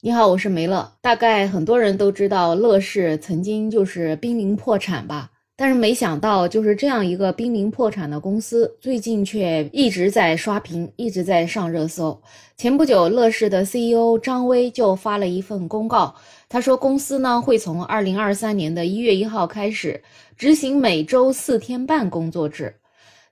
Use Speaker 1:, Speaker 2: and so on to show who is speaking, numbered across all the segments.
Speaker 1: 你好，我是梅乐。大概很多人都知道，乐视曾经就是濒临破产吧？但是没想到，就是这样一个濒临破产的公司，最近却一直在刷屏，一直在上热搜。前不久，乐视的 CEO 张威就发了一份公告，他说公司呢会从二零二三年的一月一号开始执行每周四天半工作制。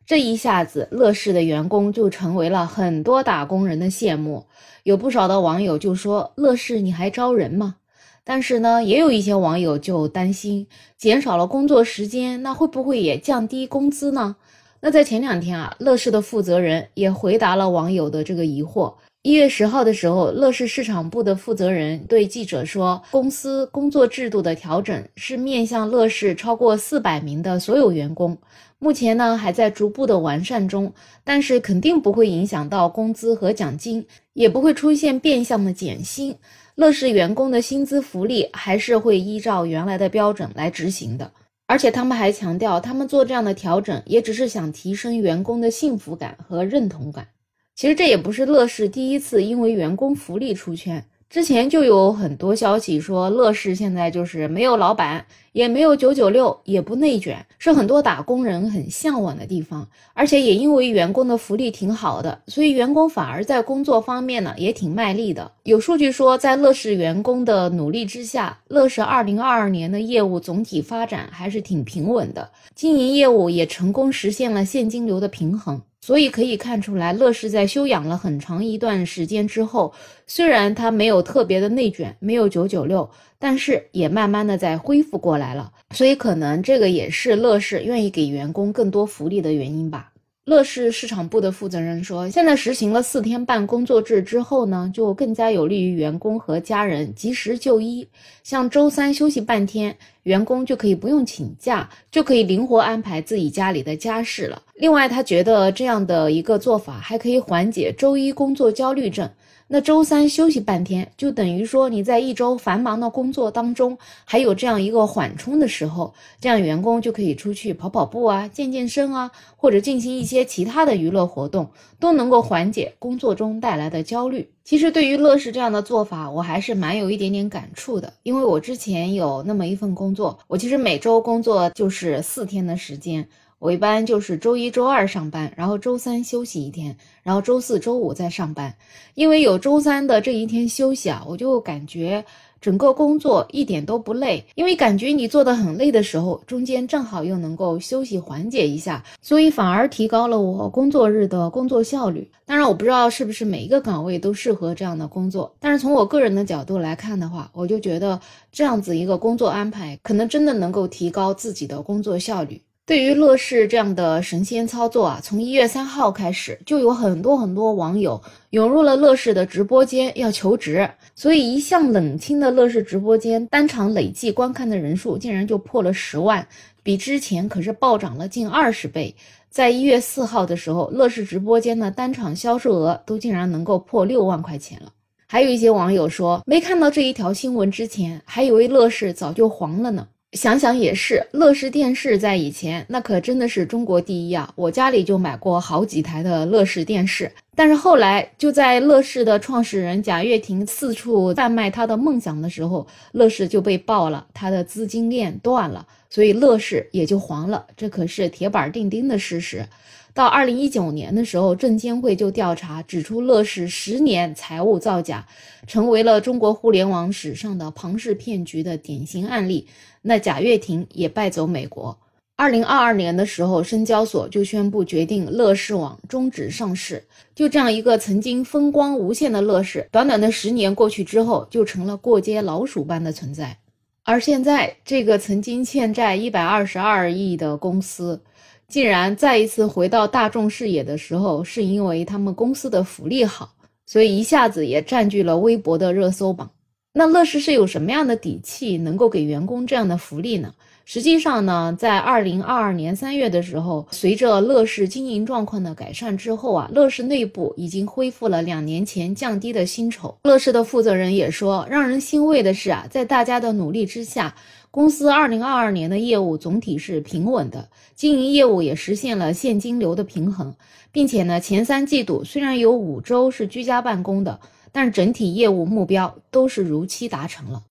Speaker 1: 这一下子，乐视的员工就成为了很多打工人的羡慕。有不少的网友就说：“乐视你还招人吗？”但是呢，也有一些网友就担心，减少了工作时间，那会不会也降低工资呢？那在前两天啊，乐视的负责人也回答了网友的这个疑惑。一月十号的时候，乐视市场部的负责人对记者说：“公司工作制度的调整是面向乐视超过四百名的所有员工。”目前呢还在逐步的完善中，但是肯定不会影响到工资和奖金，也不会出现变相的减薪。乐视员工的薪资福利还是会依照原来的标准来执行的，而且他们还强调，他们做这样的调整也只是想提升员工的幸福感和认同感。其实这也不是乐视第一次因为员工福利出圈。之前就有很多消息说，乐视现在就是没有老板，也没有九九六，也不内卷，是很多打工人很向往的地方。而且也因为员工的福利挺好的，所以员工反而在工作方面呢也挺卖力的。有数据说，在乐视员工的努力之下，乐视二零二二年的业务总体发展还是挺平稳的，经营业务也成功实现了现金流的平衡。所以可以看出来，乐视在休养了很长一段时间之后，虽然它没有特别的内卷，没有九九六，但是也慢慢的在恢复过来了。所以可能这个也是乐视愿意给员工更多福利的原因吧。乐视市场部的负责人说，现在实行了四天半工作制之后呢，就更加有利于员工和家人及时就医。像周三休息半天，员工就可以不用请假，就可以灵活安排自己家里的家事了。另外，他觉得这样的一个做法还可以缓解周一工作焦虑症。那周三休息半天，就等于说你在一周繁忙的工作当中，还有这样一个缓冲的时候，这样员工就可以出去跑跑步啊、健健身啊，或者进行一些其他的娱乐活动，都能够缓解工作中带来的焦虑。其实对于乐视这样的做法，我还是蛮有一点点感触的，因为我之前有那么一份工作，我其实每周工作就是四天的时间。我一般就是周一、周二上班，然后周三休息一天，然后周四周五再上班。因为有周三的这一天休息啊，我就感觉整个工作一点都不累。因为感觉你做的很累的时候，中间正好又能够休息缓解一下，所以反而提高了我工作日的工作效率。当然，我不知道是不是每一个岗位都适合这样的工作，但是从我个人的角度来看的话，我就觉得这样子一个工作安排，可能真的能够提高自己的工作效率。对于乐视这样的神仙操作啊，从一月三号开始，就有很多很多网友涌入了乐视的直播间要求职，所以一向冷清的乐视直播间单场累计观看的人数竟然就破了十万，比之前可是暴涨了近二十倍。在一月四号的时候，乐视直播间的单场销售额都竟然能够破六万块钱了。还有一些网友说，没看到这一条新闻之前，还以为乐视早就黄了呢。想想也是，乐视电视在以前那可真的是中国第一啊！我家里就买过好几台的乐视电视。但是后来，就在乐视的创始人贾跃亭四处贩卖他的梦想的时候，乐视就被爆了，他的资金链断了，所以乐视也就黄了。这可是铁板钉钉的事实。到二零一九年的时候，证监会就调查指出，乐视十年财务造假，成为了中国互联网史上的庞氏骗局的典型案例。那贾跃亭也败走美国。二零二二年的时候，深交所就宣布决定乐视网终止上市。就这样一个曾经风光无限的乐视，短短的十年过去之后，就成了过街老鼠般的存在。而现在，这个曾经欠债一百二十二亿的公司。竟然再一次回到大众视野的时候，是因为他们公司的福利好，所以一下子也占据了微博的热搜榜。那乐视是有什么样的底气，能够给员工这样的福利呢？实际上呢，在二零二二年三月的时候，随着乐视经营状况的改善之后啊，乐视内部已经恢复了两年前降低的薪酬。乐视的负责人也说，让人欣慰的是啊，在大家的努力之下，公司二零二二年的业务总体是平稳的，经营业务也实现了现金流的平衡，并且呢，前三季度虽然有五周是居家办公的。但整体业务目标都是如期达成了。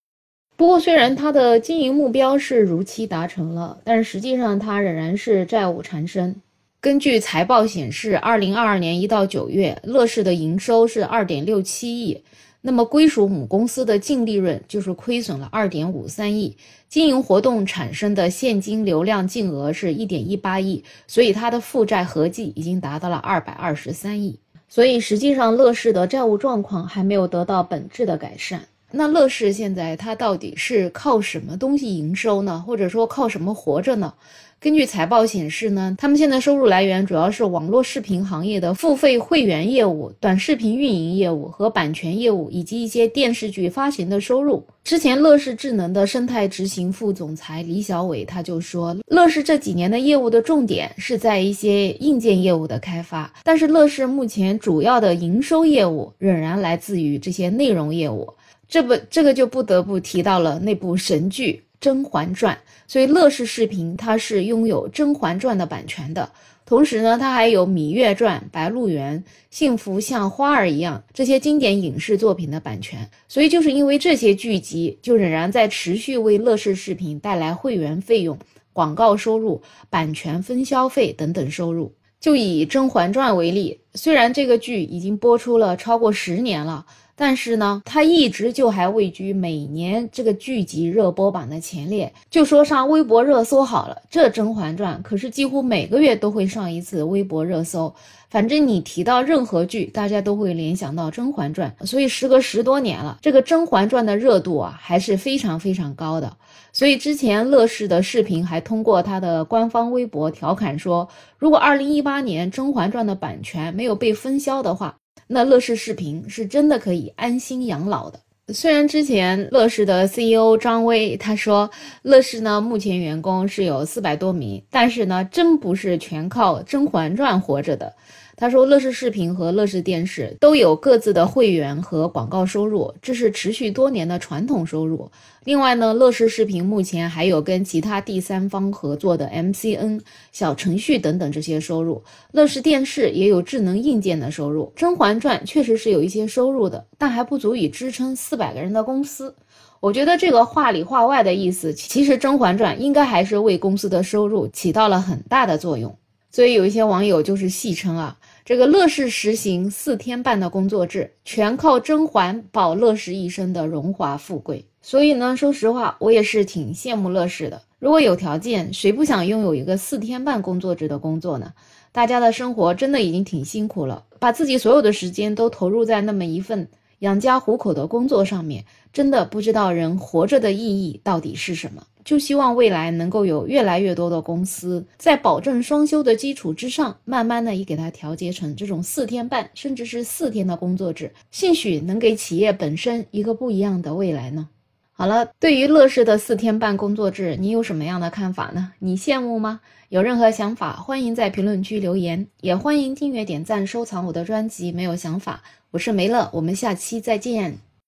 Speaker 1: 不过，虽然它的经营目标是如期达成了，但是实际上它仍然是债务缠身。根据财报显示，二零二二年一到九月，乐视的营收是二点六七亿，那么归属母公司的净利润就是亏损了二点五三亿，经营活动产生的现金流量净额是一点一八亿，所以它的负债合计已经达到了二百二十三亿。所以实际上，乐视的债务状况还没有得到本质的改善。那乐视现在它到底是靠什么东西营收呢？或者说靠什么活着呢？根据财报显示呢，他们现在收入来源主要是网络视频行业的付费会员业务、短视频运营业务和版权业务，以及一些电视剧发行的收入。之前乐视智能的生态执行副总裁李小伟他就说，乐视这几年的业务的重点是在一些硬件业务的开发，但是乐视目前主要的营收业务仍然来自于这些内容业务。这不，这个就不得不提到了那部神剧《甄嬛传》，所以乐视视频它是拥有《甄嬛传》的版权的，同时呢，它还有《芈月传》《白鹿原》《幸福像花儿一样》这些经典影视作品的版权。所以就是因为这些剧集，就仍然在持续为乐视视频带来会员费用、广告收入、版权分销费等等收入。就以《甄嬛传》为例，虽然这个剧已经播出了超过十年了。但是呢，它一直就还位居每年这个剧集热播榜的前列。就说上微博热搜好了，这《甄嬛传》可是几乎每个月都会上一次微博热搜。反正你提到任何剧，大家都会联想到《甄嬛传》，所以时隔十多年了，这个《甄嬛传》的热度啊还是非常非常高的。所以之前乐视的视频还通过他的官方微博调侃说，如果2018年《甄嬛传》的版权没有被分销的话。那乐视视频是真的可以安心养老的。虽然之前乐视的 CEO 张威他说，乐视呢目前员工是有四百多名，但是呢真不是全靠《甄嬛传》活着的。他说，乐视视频和乐视电视都有各自的会员和广告收入，这是持续多年的传统收入。另外呢，乐视视频目前还有跟其他第三方合作的 MCN 小程序等等这些收入。乐视电视也有智能硬件的收入。《甄嬛传》确实是有一些收入的，但还不足以支撑四百个人的公司。我觉得这个话里话外的意思，其实《甄嬛传》应该还是为公司的收入起到了很大的作用。所以有一些网友就是戏称啊。这个乐视实行四天半的工作制，全靠甄嬛保乐视一生的荣华富贵。所以呢，说实话，我也是挺羡慕乐视的。如果有条件，谁不想拥有一个四天半工作制的工作呢？大家的生活真的已经挺辛苦了，把自己所有的时间都投入在那么一份养家糊口的工作上面，真的不知道人活着的意义到底是什么。就希望未来能够有越来越多的公司在保证双休的基础之上，慢慢的也给它调节成这种四天半，甚至是四天的工作制，兴许能给企业本身一个不一样的未来呢。好了，对于乐视的四天半工作制，你有什么样的看法呢？你羡慕吗？有任何想法，欢迎在评论区留言，也欢迎订阅、点赞、收藏我的专辑。没有想法，我是梅乐，我们下期再见。